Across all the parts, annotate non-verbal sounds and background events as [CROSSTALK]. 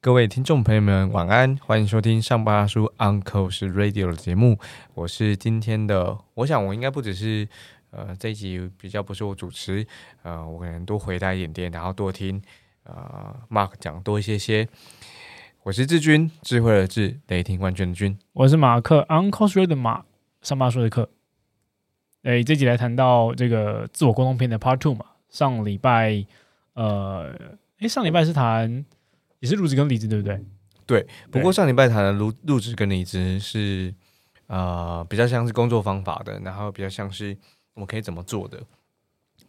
各位听众朋友们，晚安，欢迎收听上巴阿叔 Uncle 是 Radio 的节目，我是今天的，我想我应该不只是。呃，这一集比较不是我主持，呃，我可能多回答一点点，然后多听呃 Mark 讲多一些些。我是志军，智慧的智，雷霆万钧的军。我是马克，Uncle Ray 的马，上巴说的课。哎，这集来谈到这个自我沟通篇的 Part Two 嘛。上礼拜，呃，哎，上礼拜是谈也是入职跟离职，对不对？对。不过上礼拜谈的入入职跟离职是呃比较像是工作方法的，然后比较像是。我们可以怎么做的？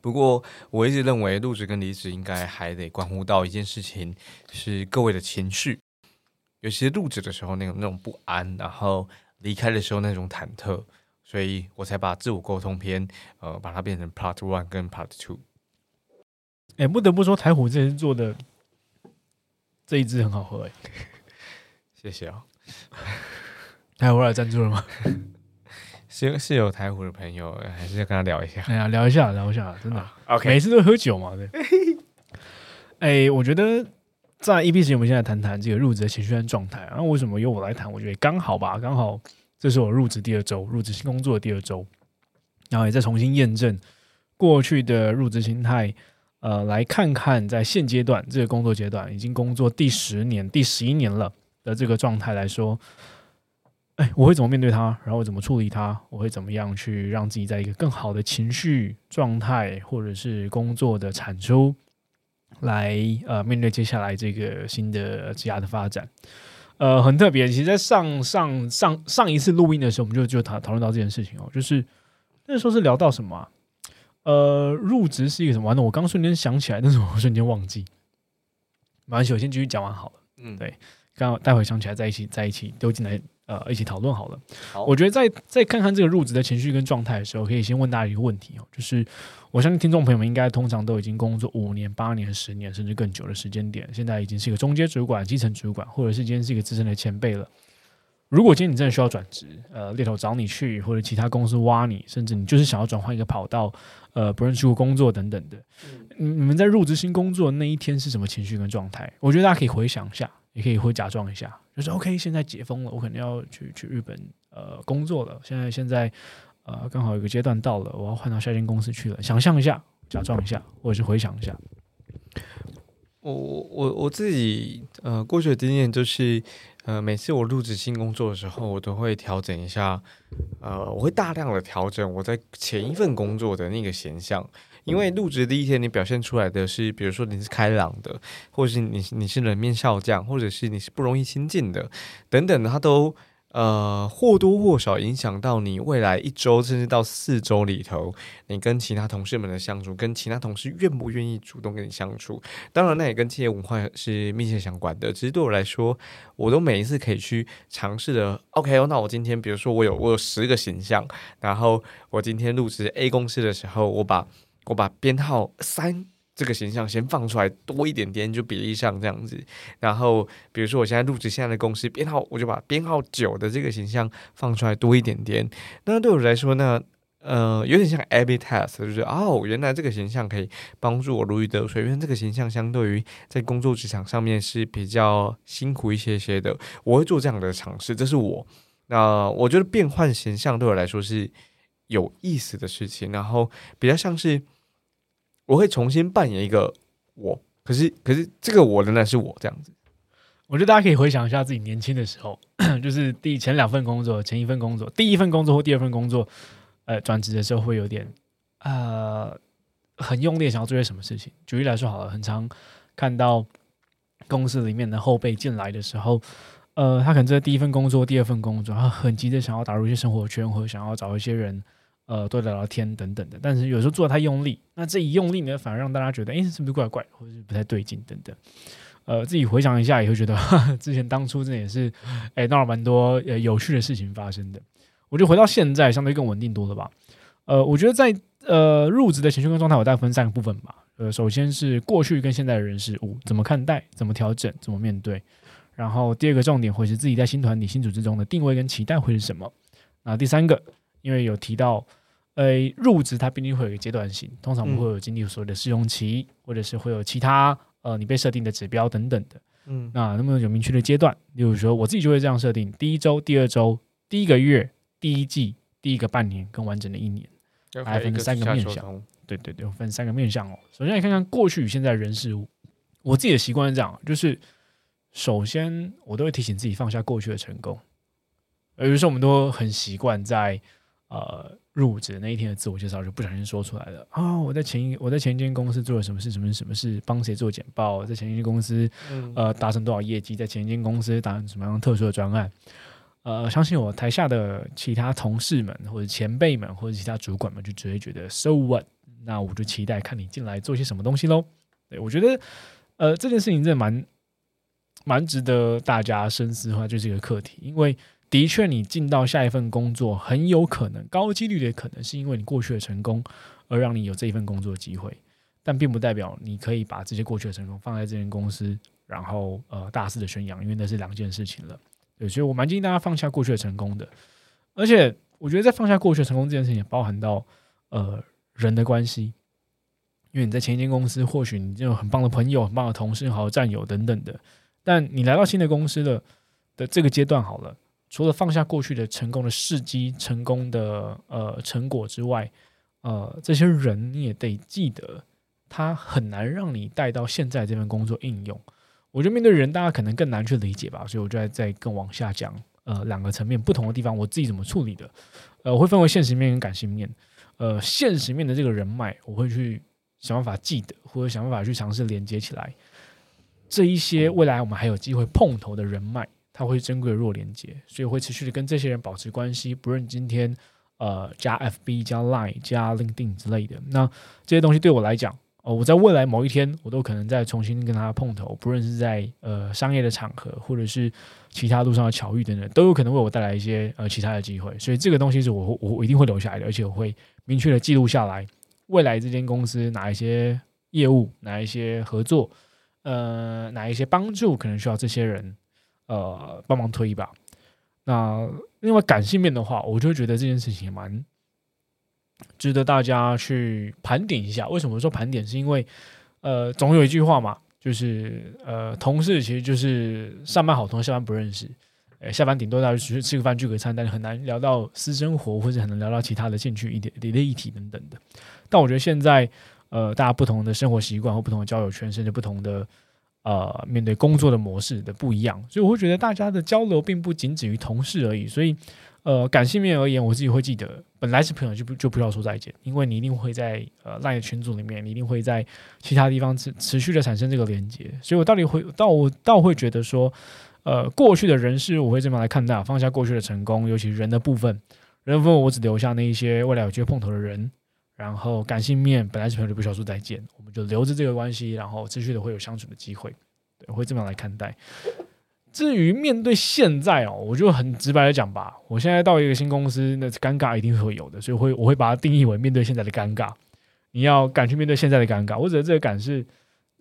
不过我一直认为入职跟离职应该还得关乎到一件事情，是各位的情绪。尤其是入职的时候那种那种不安，然后离开的时候那种忐忑，所以我才把自我沟通篇，呃，把它变成 Part One 跟 Part Two。哎，不得不说台虎这次做的这一支很好喝，哎，[LAUGHS] 谢谢啊。[LAUGHS] 台虎来赞助了吗？[LAUGHS] 是是有台虎的朋友，还是要跟他聊一下？哎呀，聊一下，聊一下，真的。OK，每次都喝酒嘛，对。哎，我觉得在 EP 时，我们现在谈谈这个入职的情绪和状态。然后为什么由我来谈？我觉得刚好吧，刚好这是我入职第二周，入职新工作的第二周，然后也再重新验证过去的入职心态。呃，来看看在现阶段这个工作阶段，已经工作第十年、第十一年了的这个状态来说。哎，我会怎么面对他？然后怎么处理他？我会怎么样去让自己在一个更好的情绪状态，或者是工作的产出，来呃面对接下来这个新的职涯的发展？呃，很特别。其实，在上上上上一次录音的时候，我们就就讨讨论到这件事情哦，就是那时候是聊到什么？呃，入职是一个什么？完了，我刚瞬间想起来，但是我瞬间忘记。没关系，我先继续讲完好了。嗯，对，刚待会想起来在一起在一起丢进来。呃，一起讨论好了。好，我觉得在在看看这个入职的情绪跟状态的时候，可以先问大家一个问题哦，就是我相信听众朋友们应该通常都已经工作五年、八年、十年甚至更久的时间点，现在已经是一个中阶主管、基层主管，或者是今天是一个资深的前辈了。如果今天你真的需要转职，呃，猎头找你去，或者其他公司挖你，甚至你就是想要转换一个跑道，呃，不认识工作等等的，你们在入职新工作那一天是什么情绪跟状态？我觉得大家可以回想一下。也可以会假装一下，就是 OK，现在解封了，我可能要去去日本呃工作了。现在现在呃刚好有个阶段到了，我要换到下一间公司去了。想象一下，假装一下，或者是回想一下。我我我自己呃过去的经验就是，呃每次我入职新工作的时候，我都会调整一下，呃我会大量的调整我在前一份工作的那个形象。因为入职第一天，你表现出来的是，比如说你是开朗的，或者是你你是冷面笑匠，或者是你是不容易亲近的，等等的，它都呃或多或少影响到你未来一周甚至到四周里头，你跟其他同事们的相处，跟其他同事愿不愿意主动跟你相处。当然，那也跟企业文化是密切相关的。只是对我来说，我都每一次可以去尝试的。OK，那我今天比如说我有我有十个形象，然后我今天入职 A 公司的时候，我把我把编号三这个形象先放出来多一点点，就比例上这样子。然后，比如说我现在入职现在的公司编号，我就把编号九的这个形象放出来多一点点。那对我来说呢，呃，有点像 A/B test，就是哦，原来这个形象可以帮助我如鱼得水。因为这个形象相对于在工作职场上面是比较辛苦一些些的，我会做这样的尝试。这是我那我觉得变换形象对我来说是有意思的事情，然后比较像是。我会重新扮演一个我，可是可是这个我仍然是我这样子。我觉得大家可以回想一下自己年轻的时候，[CLEARS THROAT] 就是第前两份工作、前一份工作、第一份工作或第二份工作，呃，转职的时候会有点呃很用力想要做些什么事情。举例来说好了，很常看到公司里面的后辈进来的时候，呃，他可能在第一份工作、第二份工作，他很急着想要打入一些生活圈，或者想要找一些人。呃，多聊聊天等等的，但是有时候做的太用力，那这一用力呢，反而让大家觉得，哎，是不是怪怪，或者是不太对劲等等。呃，自己回想一下，也会觉得 [LAUGHS] 之前当初这也是，哎，闹了蛮多呃有趣的事情发生的。我觉得回到现在，相对更稳定多了吧。呃，我觉得在呃入职的情绪跟状态，我大概分三个部分吧。呃，首先是过去跟现在的人事物怎么看待，怎么调整，怎么面对。然后第二个重点会是自己在新团体、新组织中的定位跟期待会是什么。那第三个，因为有提到，呃，入职它必定会有一个阶段性，通常我们嗯会有经历所谓的试用期，或者是会有其他呃你被设定的指标等等的。嗯那那么有明确的阶段，例如说我自己就会这样设定：第一周、第二周、第一个月、第一季、第一个半年跟完整的一年。要还分三个面向对对对，我分三个面向哦。首先来看看过去与现在的人事物。我自己的习惯是这样，就是首先我都会提醒自己放下过去的成功。呃有时候我们都很习惯在呃入职那一天的自我介绍就不小心说出来了啊、我在前一我在前一间公司做了什么事，什么什么事，帮谁做简报，在前一间公司嗯呃达成多少业绩，在前一间公司达成什么样特殊的专案。呃，相信我，台下的其他同事们或者前辈们或者其他主管们就只会觉得 so what？那我就期待看你进来做些什么东西喽。对我觉得，呃，这件事情真的蛮蛮值得大家深思的话，就是一个课题，因为的确你进到下一份工作，很有可能高几率的可能是因为你过去的成功而让你有这一份工作的机会，但并不代表你可以把这些过去的成功放在这间公司，然后呃大肆的宣扬，因为那是两件事情了。对，所以我蛮建议大家放下过去的成功的，而且我觉得在放下过去的成功这件事情，也包含到呃人的关系，因为你在前一间公司，或许你就有很棒的朋友、很棒的同事、好的战友等等的，但你来到新的公司的的这个阶段好了，除了放下过去的成功的事迹、成功的呃成果之外，呃，这些人你也得记得，他很难让你带到现在这份工作应用。我觉得面对人，大家可能更难去理解吧，所以我就在再更往下讲，呃，两个层面不同的地方，我自己怎么处理的，呃，我会分为现实面跟感性面。呃，现实面的这个人脉，我会去想办法记得，或者想办法去尝试连接起来。这一些未来我们还有机会碰头的人脉，它会珍贵弱连接，所以会持续的跟这些人保持关系，不论今天呃加 FB、加 Line、加 LinkedIn 之类的。那这些东西对我来讲，哦，我在未来某一天，我都可能再重新跟他碰头，不论是在呃商业的场合，或者是其他路上的巧遇等等，都有可能为我带来一些呃其他的机会。所以这个东西是我我一定会留下来的，而且我会明确的记录下来，未来这间公司哪一些业务，哪一些合作，呃，哪一些帮助可能需要这些人呃帮忙推一把。那另外感性面的话，我就觉得这件事情也蛮值得大家去盘点一下。为什么说盘点？是因为呃，总有一句话嘛，就是呃，同事其实就是上班好同事，下班不认识。呃，下班顶多大家去吃个饭、聚个餐，但是很难聊到私生活，或者很难聊到其他的兴趣一点、一的议题等等的。但我觉得现在呃，大家不同的生活习惯或不同的交友圈，甚至不同的呃面对工作的模式的不一样，所以我会觉得大家的交流并不仅止于同事而已。所以呃，感性面而言，我自己会记得，本来是朋友就不就不要说再见，因为你一定会在呃 LINE 群组里面，你一定会在其他地方持持续的产生这个连接。所以我到底会到我倒会觉得说，呃，过去的人事我会这么来看待，放下过去的成功，尤其人的部分，人的部分我只留下那一些未来有机会碰头的人。然后感性面本来是朋友就不需要说再见，们就留着这个关系，然后持续的会有相处的机会，对，我会这么来看待。至于面对现在哦，我就很直白的讲吧，我现在到一个新公司，那尴尬一定会有的，所以会我会把它定义为面对现在的尴尬。你要敢去面对现在的尴尬，我指的这个敢是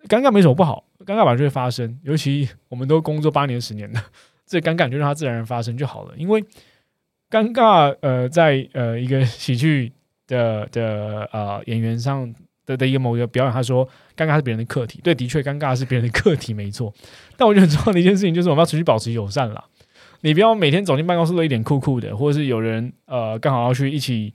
尴尬没什么不好，尴尬本来就会发生，尤其我们都工作八年十年的，这尴尬就让它自然发生就好了。因为尴尬，呃，在呃一个喜剧的的呃演员上的的一个某一个表演，他说尴尬是别人的课题，对，的确尴尬是别人的课题，没错。但我觉得很重要的一件事情就是我们要持续保持友善啦。你不要每天走进办公室都一脸酷酷的，或者是有人呃刚好要去一起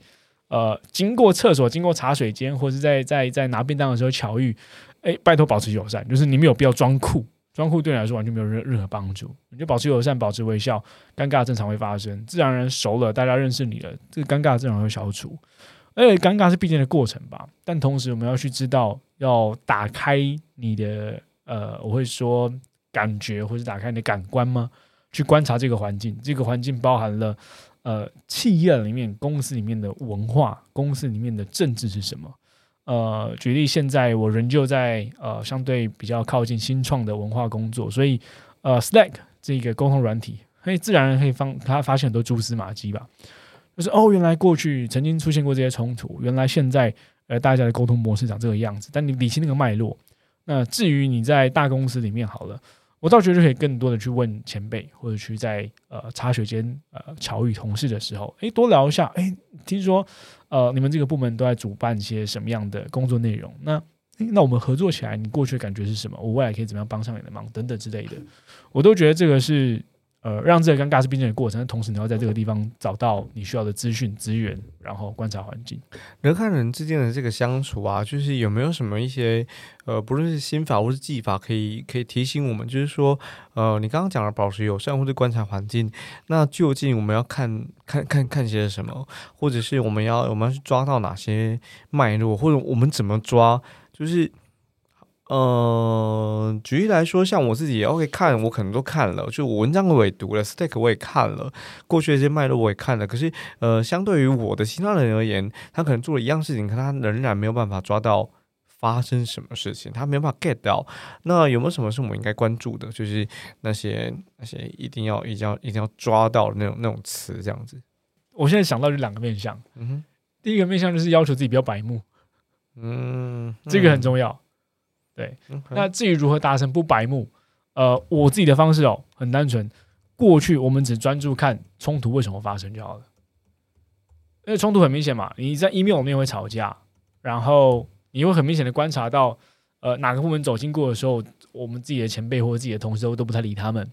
呃经过厕所、经过茶水间，或者是在在在拿便当的时候巧遇，哎，拜托保持友善，就是你没有必要装酷，装酷对你来说完全没有任任何帮助。你就保持友善，保持微笑，尴尬正常会发生，自然而然熟了，大家认识你了，这个尴尬自然会消除。而且尴尬是必经的过程吧，但同时我们要去知道，要打开你的呃，我会说感觉，或者打开你的感官吗？去观察这个环境，这个环境包含了呃企业里面、公司里面的文化，公司里面的政治是什么？呃，举例，现在我仍旧在呃相对比较靠近新创的文化工作，所以呃 Slack 这个沟通软体，可以自然可以放他发现很多蛛丝马迹吧。就是哦，原来过去曾经出现过这些冲突，原来现在呃大家的沟通模式长这个样子，但你理清那个脉络。那至于你在大公司里面好了。我倒觉得可以更多的去问前辈，或者去在呃茶水间呃巧遇同事的时候，诶，多聊一下。诶，听说呃你们这个部门都在主办一些什么样的工作内容？那那我们合作起来，你过去的感觉是什么？我未来可以怎么样帮上你的忙？等等之类的，我都觉得这个是。呃，让这个尴尬是必经的过程，同时你要在这个地方找到你需要的资讯资源，然后观察环境。人和人之间的这个相处啊，就是有没有什么一些呃，不论是心法或是技法，可以可以提醒我们，就是说，呃，你刚刚讲了保持友善或者观察环境，那究竟我们要看看看看些什么，或者是我们要我们要去抓到哪些脉络，或者我们怎么抓，就是。呃，举例来说，像我自己也 OK 看，我可能都看了，就我文章我也读了，Stack 我也看了，过去的一些脉络我也看了。可是，呃，相对于我的其他人而言，他可能做了一样事情，可他仍然没有办法抓到发生什么事情，他没有办法 get 到。那有没有什么是我们应该关注的？就是那些那些一定要一定要一定要抓到那种那种词，这样子。我现在想到就两个面向，嗯哼，第一个面向就是要求自己不要白目，嗯，这个很重要。对，那至于如何达成不白目，呃，我自己的方式哦，很单纯。过去我们只专注看冲突为什么发生就好了，因为冲突很明显嘛，你在 email 里面会吵架，然后你会很明显的观察到，呃，哪个部门走经过的时候，我们自己的前辈或者自己的同事都都不太理他们，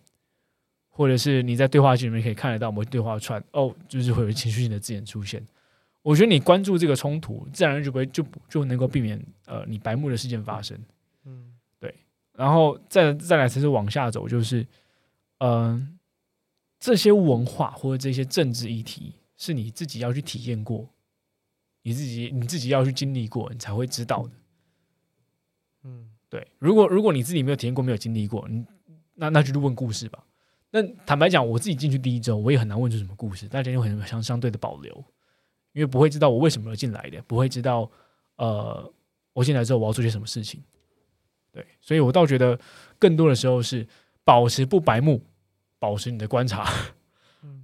或者是你在对话记里面可以看得到，我们对话串哦，就是会有情绪性的字眼出现。我觉得你关注这个冲突，自然就不会就就能够避免呃你白目的事件发生。然后再再来才是往下走，就是，嗯，这些文化或者这些政治议题是你自己要去体验过，你自己你自己要去经历过，你才会知道的。嗯，对。如果如果你自己没有体验过，没有经历过，你那那就去问故事吧。那坦白讲，我自己进去第一周，我也很难问出什么故事，大家又很相相对的保留，因为不会知道我为什么要进来的，不会知道呃，我进来之后我要做些什么事情。对，所以我倒觉得更多的时候是保持不白目，保持你的观察，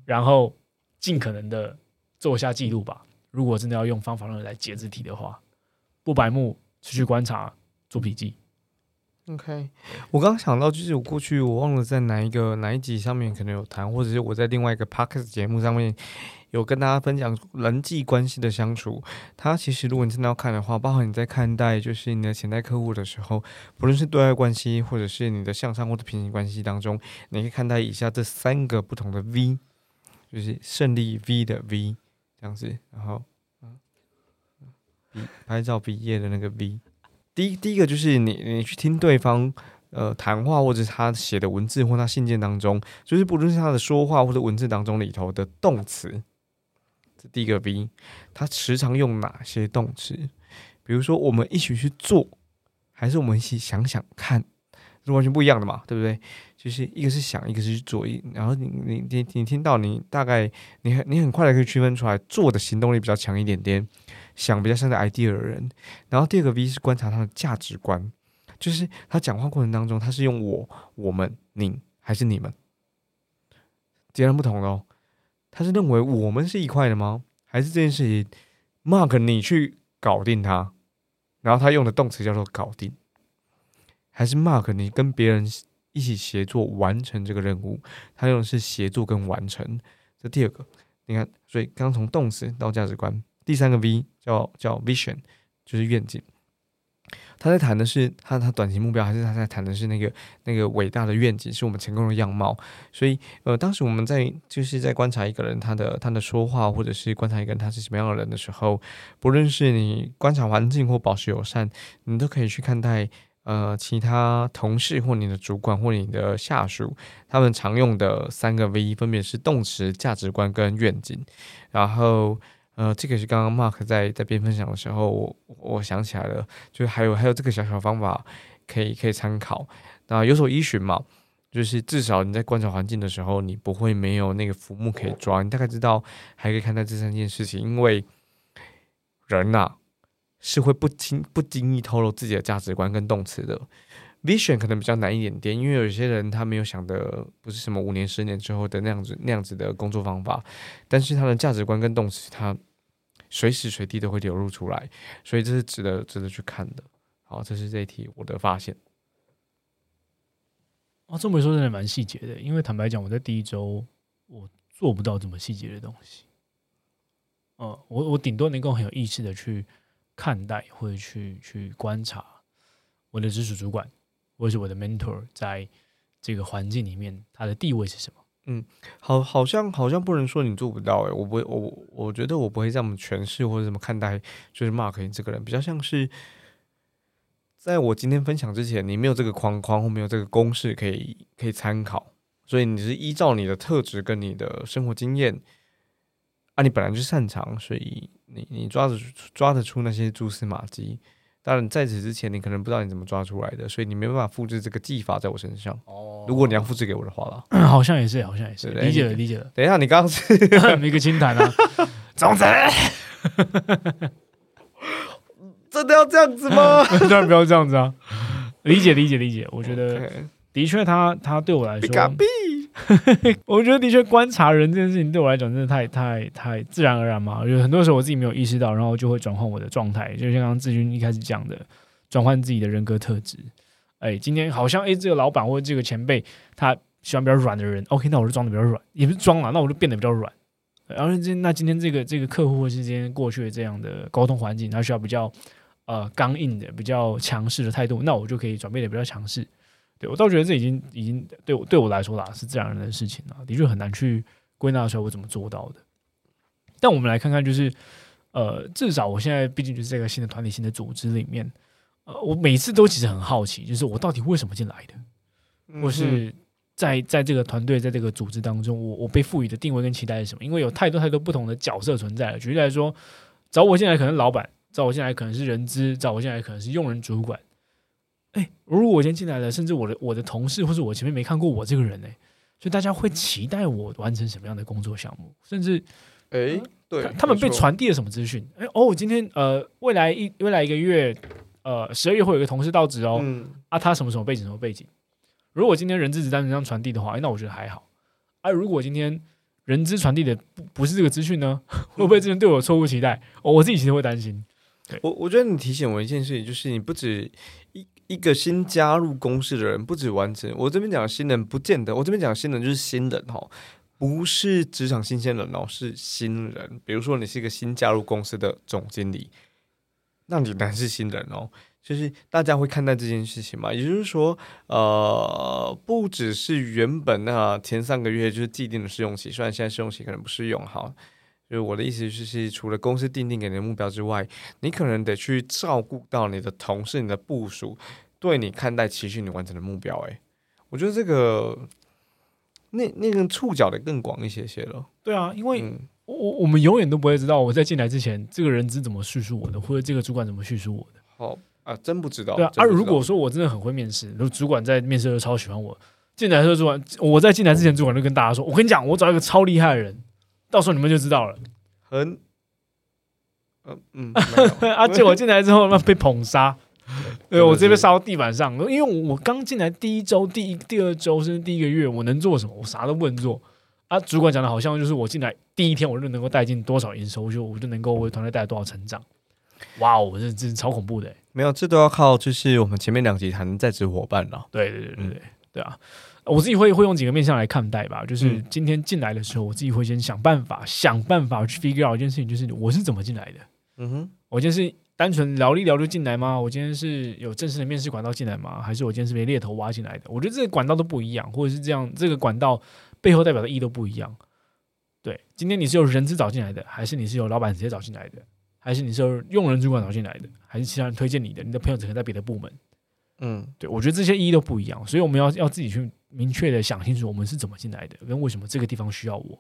然后尽可能的做下记录吧。如果真的要用方法论来解字体的话，不白目，持续观察，做笔记。OK，我刚刚想到，就是我过去我忘了在哪一个哪一集上面可能有谈，或者是我在另外一个 Podcast 节目上面有跟大家分享人际关系的相处。它其实如果你真的要看的话，包括你在看待就是你的潜在客户的时候，不论是对外关系，或者是你的向上或者平行关系当中，你可以看待以下这三个不同的 V，就是胜利 V 的 V 这样子，然后嗯，拍照毕业的那个 V。第一，第一个就是你，你去听对方呃谈话，或者他写的文字或他信件当中，就是不论是他的说话或者文字当中里头的动词，这第一个 V，他时常用哪些动词？比如说，我们一起去做，还是我们一起想想看，是完全不一样的嘛，对不对？就是一个是想，一个是去做，然后你你你你听到，你大概你很你很快的可以区分出来，做的行动力比较强一点点。想比较像在 idea 的人，然后第二个 V 是观察他的价值观，就是他讲话过程当中，他是用我、我们、你还是你们，截然不同的哦。他是认为我们是一块的吗？还是这件事情 Mark 你去搞定他，然后他用的动词叫做搞定，还是 Mark 你跟别人一起协作完成这个任务，他用的是协作跟完成。这第二个，你看，所以刚从动词到价值观。第三个 V 叫叫 Vision，就是愿景。他在谈的是他他短期目标，还是他在谈的是那个那个伟大的愿景，是我们成功的样貌。所以，呃，当时我们在就是在观察一个人他的他的说话，或者是观察一个人他是什么样的人的时候，不论是你观察环境或保持友善，你都可以去看待呃其他同事或你的主管或你的下属，他们常用的三个 V 分别是动词、价值观跟愿景，然后。呃，这个是刚刚 Mark 在在边分享的时候，我我想起来了，就还有还有这个小小方法可以可以参考。那有所依循嘛，就是至少你在观察环境的时候，你不会没有那个浮木可以抓，你大概知道还可以看待这三件事情。因为人呐是会不经不经意透露自己的价值观跟动词的。Vision 可能比较难一点点，因为有些人他没有想的不是什么五年、十年之后的那样子那样子的工作方法，但是他的价值观跟动词，他随时随地都会流露出来，所以这是值得值得去看的。好，这是这一题我的发现。哦，这么说真的蛮细节的，因为坦白讲，我在第一周我做不到这么细节的东西。嗯，我我顶多能够很有意识的去看待或者去去观察我的直属主管或是我的 mentor 在这个环境里面他的地位是什么。嗯好，好像好像不能说你做不到诶、我不会，我我觉得我不会这么诠释或者怎么看待，就是 Mark 你这个人，比较像是，在我今天分享之前，你没有这个框框或没有这个公式可以可以参考，所以你是依照你的特质跟你的生活经验，啊，你本来就擅长，所以你你抓得抓得出那些蛛丝马迹。当然，在此之前，你可能不知道你怎么抓出来的，所以你没办法复制这个技法在我身上。哦如果你要复制给我的话啦，好像也是，好像也是，理解了，理解了。等一下，你刚刚是 [LAUGHS] 一个清谈啊，[LAUGHS] 总裁，真的要这样子吗？[LAUGHS] 当然不要这样子啊，理解理解理解。我觉得的确他，他对我来说，[LAUGHS] 我觉得的确观察人这件事情对我来讲真的太太太自然而然嘛。有很多时候我自己没有意识到，然后就会转换我的状态，就像刚刚志军一开始讲的，转换自己的人格特质。哎，今天好像哎，这个老板或者这个前辈他喜欢比较软的人，[LAUGHS] OK，那我就装的比较软，也不是装了，那我就变得比较软。然后今那今天这个这个客户或是今天过去的这样的沟通环境，他需要比较呃刚硬的、比较强势的态度，那我就可以转变的比较强势。对我倒觉得这已经已经对我对我来说啦是自然而然的事情啊，的确很难去归纳出来我怎么做到的。但我们来看看，就是呃，至少我现在毕竟就是这个新的团体、新的组织里面，呃，我每次都其实很好奇，就是我到底为什么进来的，或是在在这个团队、在这个组织当中，我我被赋予的定位跟期待是什么？因为有太多太多不同的角色存在了。举例来说，找我进来可能是老板，找我进来可能是人资，找我进来可能是用人主管。哎，如果我今天进来了，甚至我的我的同事或者我前面没看过我这个人呢、所以大家会期待我完成什么样的工作项目，甚至哎，对他，他们被传递了什么资讯？哎哦，我今天呃，未来一未来一个月，呃，十二月会有一个同事到职哦，嗯，啊，他什么什么背景什么背景？如果今天人资只单纯这样传递的话，哎，那我觉得还好。啊，如果今天人资传递的不不是这个资讯呢，[LAUGHS] 会不会这人对我有错误期待？哦，我自己其实会担心。我我觉得你提醒我一件事情，就是你不止一个新加入公司的人，不止完成。我这边讲新人，不见得，我这边讲新人就是新人哈，不是职场新鲜人哦，是新人。比如说你是一个新加入公司的总经理，那你当然是新人哦。就是大家会看待这件事情嘛，也就是说，呃，不只是原本那前三个月就是既定的试用期，虽然现在试用期可能不适用哈，就是我的意思就是，除了公司定定给你的目标之外，你可能得去照顾到你的同事、你的部署对你看待、期许你完成的目标。诶，我觉得这个那那个触角得更广一些些了。对啊，因为嗯，我我我们永远都不会知道我在进来之前，这个人是怎么叙述我的，或者这个主管怎么叙述我的。好啊，真不知道。对啊，啊，真不知道如果说我真的很会面试，主管在面试的时候超喜欢我，进来的时候主管，我在进来之前，主管就跟大家说：“我跟你讲，我找一个超厉害的人，到时候你们就知道了。很，呃嗯，[LAUGHS] 没有啊，结果进来之后，那被捧杀，[LAUGHS] 对我直接被杀到地板上。因为我刚进来第一周、第一、第二周甚至第一个月，我能做什么？我啥都不能做。啊，主管讲的好像就是我进来第一天，我就能够带进多少营收，我就我就能够为团队带来多少成长。哇哦，这这是超恐怖的欸。没有，这都要靠就是我们前面两集谈在职伙伴了。对对对对对对啊！我自己会会用几个面向来看待吧，就是嗯今天进来的时候，我自己会先想办法想办法去 figure out 一件事情，就是我是怎么进来的。嗯哼，我今天是单纯聊一聊就进来吗？我今天是有正式的面试管道进来吗？还是我今天是被猎头挖进来的？我觉得这个管道都不一样，或者是这样，这个管道背后代表的意义都不一样。对，今天你是由人资找进来的，还是你是由老板直接找进来的，还是你是由用人主管找进来的，还是其他人推荐你的？你的朋友可能在别的部门。嗯，对，我觉得这些意义都不一样，所以我们要要自己去明确的想清楚我们是怎么进来的，跟为什么这个地方需要我，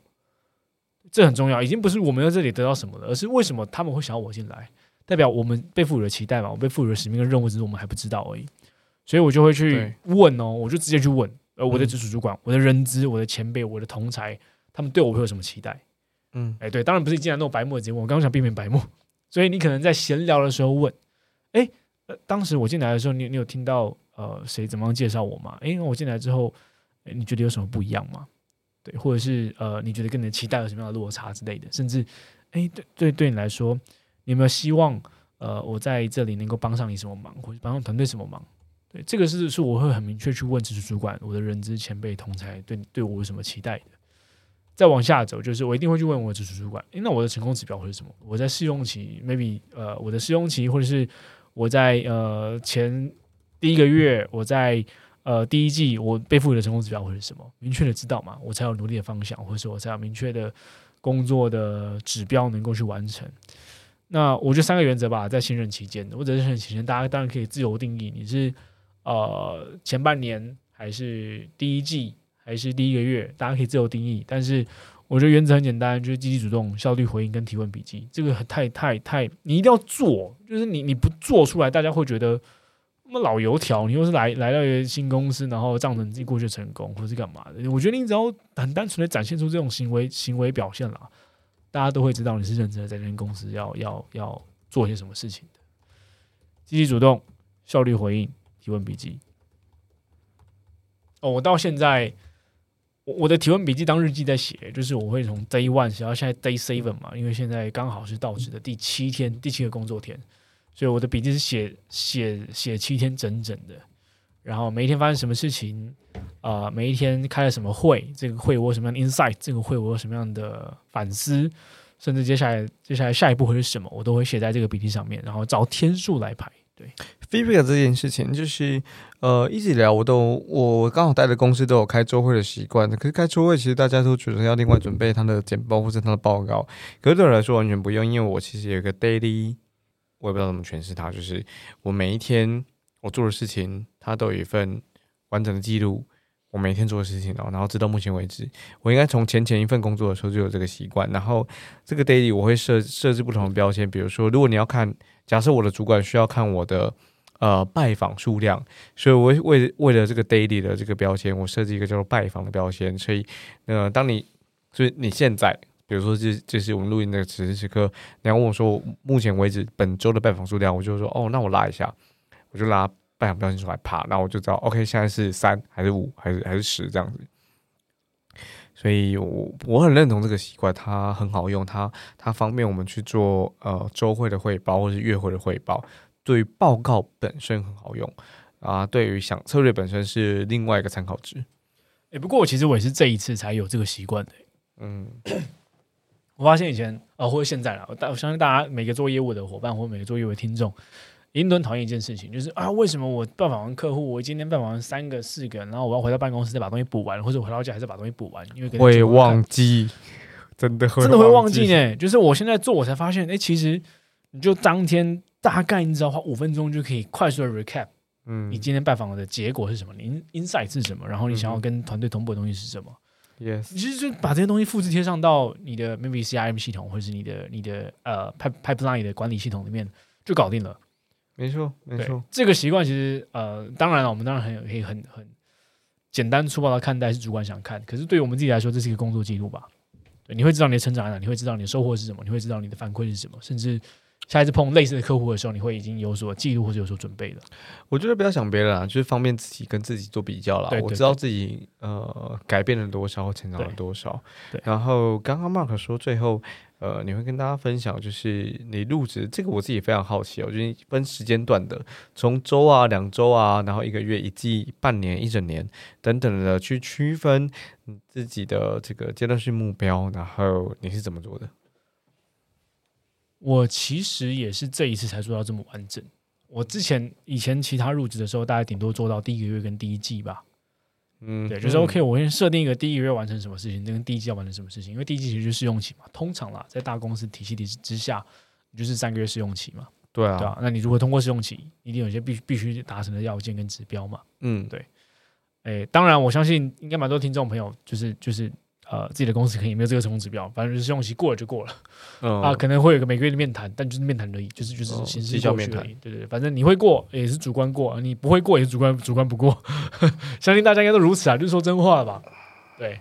这很重要。已经不是我们在这里得到什么了，而是为什么他们会想要我进来，代表我们被赋予了期待嘛，我被赋予了使命跟任务，只是我们还不知道而已。所以我就会去问哦，我就直接去问，呃，我的嗯直属主管、我的人资、我的前辈、我的同才，他们对我会有什么期待？嗯，哎，对，当然不是进来那种白目的节目，我刚刚想避免白目，所以你可能在闲聊的时候问，哎，呃，当时我进来的时候，你你有听到呃谁怎么样介绍我吗？哎，那我进来之后，你觉得有什么不一样吗？对，或者是呃，你觉得跟你的期待有什么样的落差之类的，甚至，哎，对对对你来说，你有没有希望呃我在这里能够帮上你什么忙，或者帮上团队什么忙？对，这个是是我会很明确去问直属主管，我的人资前辈同才对对我有什么期待的。再往下走，就是我一定会去问我的直属主管，诶，那我的成功指标会是什么？我在试用期，maybe 呃，我的试用期，或者是我在呃前第一个月，我在呃第一季，我背负的成功指标会是什么？明确的知道嘛，我才有努力的方向，或者说我才有明确的工作的指标能够去完成。那我觉得三个原则吧，在新任期间，或者新任期间，大家当然可以自由定义，你是呃前半年还是第一季？还是第一个月，大家可以自由定义。但是我觉得原则很简单，就是积极主动、效率回应跟提问笔记。这个太太太，你一定要做。就是你你不做出来，大家会觉得那么老油条。你又是来来到一个新公司，然后仗着自己过去成功，或者是干嘛的？我觉得你只要很单纯的展现出这种行为行为表现啦，大家都会知道你是认真的在这间公司要要要做些什么事情的。积极主动、效率回应、提问笔记。哦，我到现在。我我的提问笔记当日记在写，就是我会从 day one 写到现在 day seven 嘛，因为现在刚好是到职的第七天，第七个工作天，所以我的笔记是写写写七天整整的，然后每一天发生什么事情，啊，每一天开了什么会，这个会我有什么样的 insight，这个会我有什么样的反思，甚至接下来接下来下一步会是什么，我都会写在这个笔记上面，然后找天数来排。对，feedback 这件事情，就是呃，一直聊我都我刚好带的公司都有开周会的习惯可是开周会，其实大家都觉得要另外准备他的简报或者他的报告，可是对我来说完全不用，因为我其实有一个 daily，我也不知道怎么诠释它，就是我每一天我做的事情，它都有一份完整的记录。我每天做的事情哦，然后直到目前为止，我应该从前前一份工作的时候就有这个习惯。然后这个 daily 我会设设置不同的标签，比如说，如果你要看，假设我的主管需要看我的呃拜访数量，所以我为为了这个 daily 的这个标签，我设置一个叫做拜访的标签。所以呃，当你所以你现在，比如说这这是我们录音的此时此刻，你要问我说目前为止本周的拜访数量，我就说哦，那我拉一下，我就拉。拜访标签出来，啪，那我就知道，OK，现在是三还是五还是还是十这样子。所以，我我很认同这个习惯，它很好用，它它方便我们去做呃周会的汇报或是月会的汇报，对于报告本身很好用啊。对于想策略本身是另外一个参考值。哎，不过我其实我也是这一次才有这个习惯的。嗯，我发现以前呃或者现在了，我我相信大家每个做业务的伙伴或每个做业务的听众。一定都很讨厌一件事情，就是啊，为什么我拜访完客户，我今天拜访完三个、四个，然后我要回到办公室再把东西补完，或者回到家还是把东西补完？因为会忘记，真的会真的会忘记呢。就是我现在做，我才发现，哎，其实你就当天大概你只要花五分钟就可以快速的 recap，嗯，你今天拜访的结果是什么？你 insight 是什么？然后你想要跟团队同步的东西是什么？Yes，其实就把这些东西复制贴上到你的 maybe CRM 系统，或者是你的你的呃 pipeline 的管理系统里面，就搞定了。没错，没错，这个习惯其实呃，当然了，我们当然很可以很很简单粗暴的看待，是主管想看。可是对于我们自己来说，这是一个工作记录吧？对，你会知道你的成长在哪，你会知道你的收获是什么，你会知道你的反馈是什么，甚至下一次碰类似的客户的时候，你会已经有所记录或者有所准备了。我觉得不要想别人啊，就是方便自己跟自己做比较啦。我知道自己呃改变了多少，成长了多少。对，然后刚刚 Mark 说最后。呃，你会跟大家分享，就是你入职这个，我自己非常好奇哦，就是分时间段的，从周啊、两周啊，然后一个月、一季、半年、一整年等等的去区分你自己的这个阶段性目标，然后你是怎么做的？我其实也是这一次才做到这么完整。我之前以前其他入职的时候，大概顶多做到第一个月跟第一季吧。嗯，对，就是 OK。我先设定一个第一个月完成什么事情，跟第一季要完成什么事情。因为第一季其实就是试用期嘛，通常啦，在大公司体系之之下，就是三个月试用期嘛。对啊，对啊。那你如果通过试用期，一定有一些必必须达成的要件跟指标嘛。嗯，对。哎，当然，我相信应该蛮多听众朋友，就是就是。呃，自己的公司可以没有这个成功指标，反正就是试用期过了就过了，啊，可能会有个每个月的面谈，但就是面谈而已，就是就是形式过去而已。对对对，反正你会过也是主观过，你不会过也是主观主观不过。相信大家应该都如此啊，就是说真话了吧？对。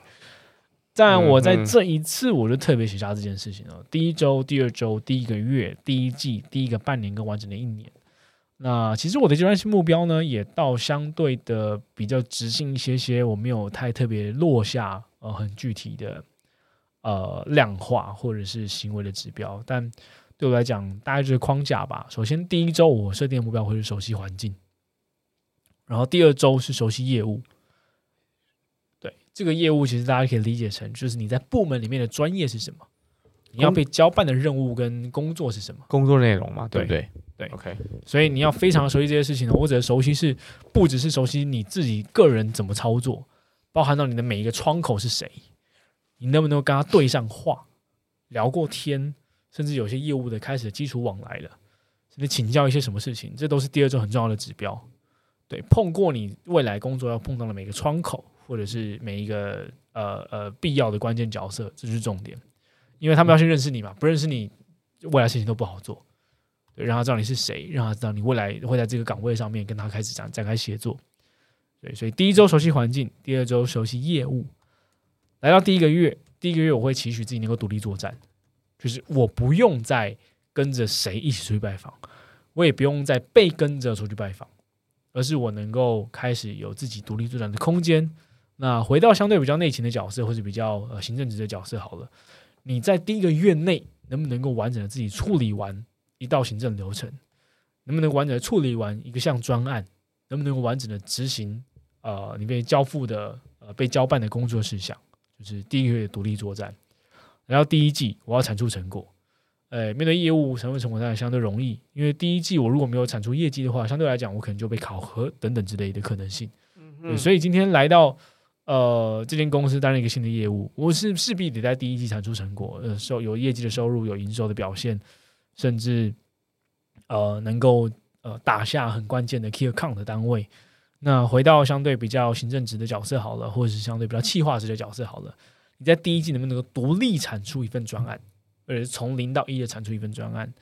但我在这一次我就特别写下这件事情了：第一周、第二周、第一个月、第一季、第一个半年跟完整的一年。那其实我的阶段性目标呢，也到相对的比较直性一些些，我没有太特别落下。呃，很具体的呃量化或者是行为的指标，但对我来讲，大概就是框架吧。首先，第一周我设定的目标会是熟悉环境。然后第二周是熟悉业务。对，这个业务其实大家可以理解成，就是你在部门里面的专业是什么，你要被交办的任务跟工作是什么。工作内容嘛，对不对？对，OK，所以你要非常熟悉这些事情呢。我指的熟悉是不只是熟悉你自己个人怎么操作，包含到你的每一个窗口是谁，你能不能跟他对上话，聊过天，甚至有些业务的开始基础往来了，甚至请教一些什么事情，这都是第二周很重要的指标。对，碰过你未来工作要碰到的每个窗口，或者是每一个呃呃必要的关键角色，这就是重点，因为他们要先认识你嘛，不认识你，未来事情都不好做。对，让他知道你是谁，让他知道你未来会在这个岗位上面跟他开始展展开协作。对，所以第一周熟悉环境，第二周熟悉业务。来到第一个月，第一个月我会期许自己能够独立作战，就是我不用再跟着谁一起出去拜访，我也不用再被跟着出去拜访，而是我能够开始有自己独立作战的空间。那回到相对比较内勤的角色，或者比较呃行政职的角色好了，你在第一个月内能不能够完整的自己处理完？一道行政流程能不能完整的处理完一个项专案，能不能够完整的执行？呃，你被交付的呃被交办的工作事项，就是第一个月独立作战。然后第一季我要产出成果，呃，面对业务成不成果当然相对容易，因为第一季我如果没有产出业绩的话，相对来讲我可能就被考核等等之类的可能性。嗯，所以今天来到呃这间公司担任一个新的业务，我是势必得在第一季产出成果，呃，收有业绩的收入，有营收的表现。甚至，呃，能够呃打下很关键的 key account 的单位。那回到相对比较行政职的角色好了，或者是相对比较企划职的角色好了，你在第一季能不能够独立产出一份专案，或者从零到一的产出一份专案？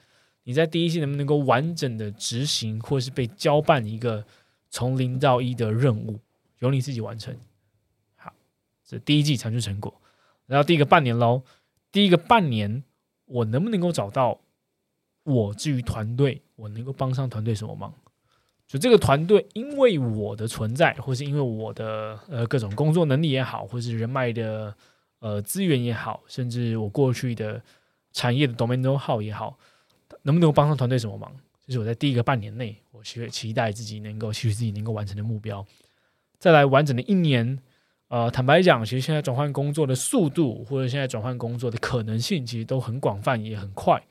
你在第一季能不能够完整的执行，或是被交办一个从零到一的任务，由你自己完成？第一季产出成果。然后第一个半年喽，第一个半年我能不能够找到？我至于团队，我能够帮上团队什么忙？就这个团队，因为我的存在，或是因为我的呃各种工作能力也好，或是人脉的呃资源也好，甚至我过去的产业的 domain know how 也好，能不能够帮上团队什么忙？这是我在第一个半年内，我期期待自己能够期许自己能够完成的目标。再来完整的一年，呃，坦白讲，其实现在转换工作的速度，或者现在转换工作的可能性，其实都很广泛，也很快。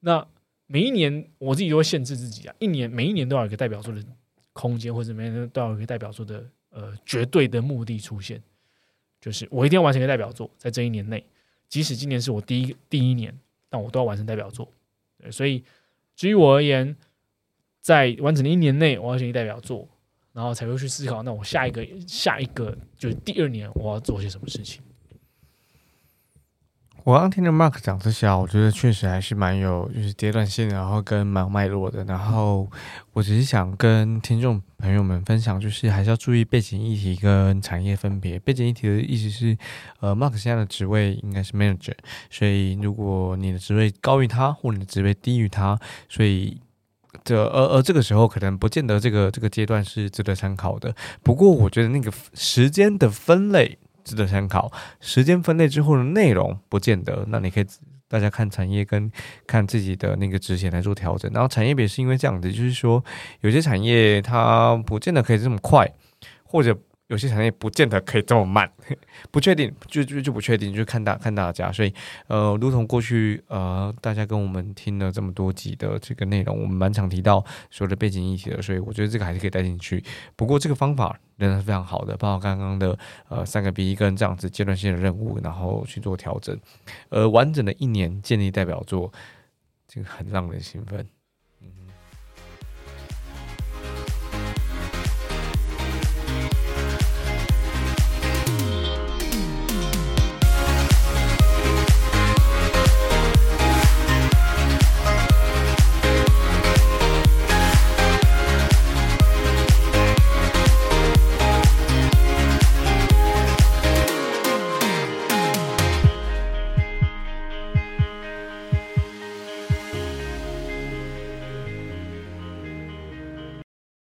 那每一年我自己都会限制自己啊，一年每一年都要有一个代表作的空间，或者每一年都要有一个代表作的呃绝对的目的出现，就是我一定要完成一个代表作，在这一年内，即使今年是我第一第一年，但我都要完成代表作。对，所以至于我而言，在完整的一年内，我要成一代表作，然后才会去思考，那我下一个下一个就是第二年我要做些什么事情。我刚听着 Mark 讲这些，我觉得确实还是蛮有，就是阶段性，然后跟蛮有脉络的。然后我只是想跟听众朋友们分享，就是还是要注意背景议题跟产业分别。背景议题的意思是，呃，Mark 现在的职位应该是 Manager，所以如果你的职位高于他，或你的职位低于他，所以这而而这个时候可能不见得这个这个阶段是值得参考的。不过我觉得那个时间的分类。值得参考，时间分类之后的内容不见得。那你可以大家看产业跟看自己的那个职衔来做调整。然后产业别是因为这样子，就是说有些产业它不见得可以这么快，或者。有些产业不见得可以这么慢，[LAUGHS] 不确定，就就就不确定，就看大看大家。所以，呃，如同过去呃，大家跟我们听了这么多集的这个内容，我们蛮常提到所有的背景议题的，所以我觉得这个还是可以带进去。不过，这个方法仍然是非常好的，包括刚刚的呃三个 B 一跟这样子阶段性的任务，然后去做调整，而完整的一年建立代表作，这个很让人兴奋。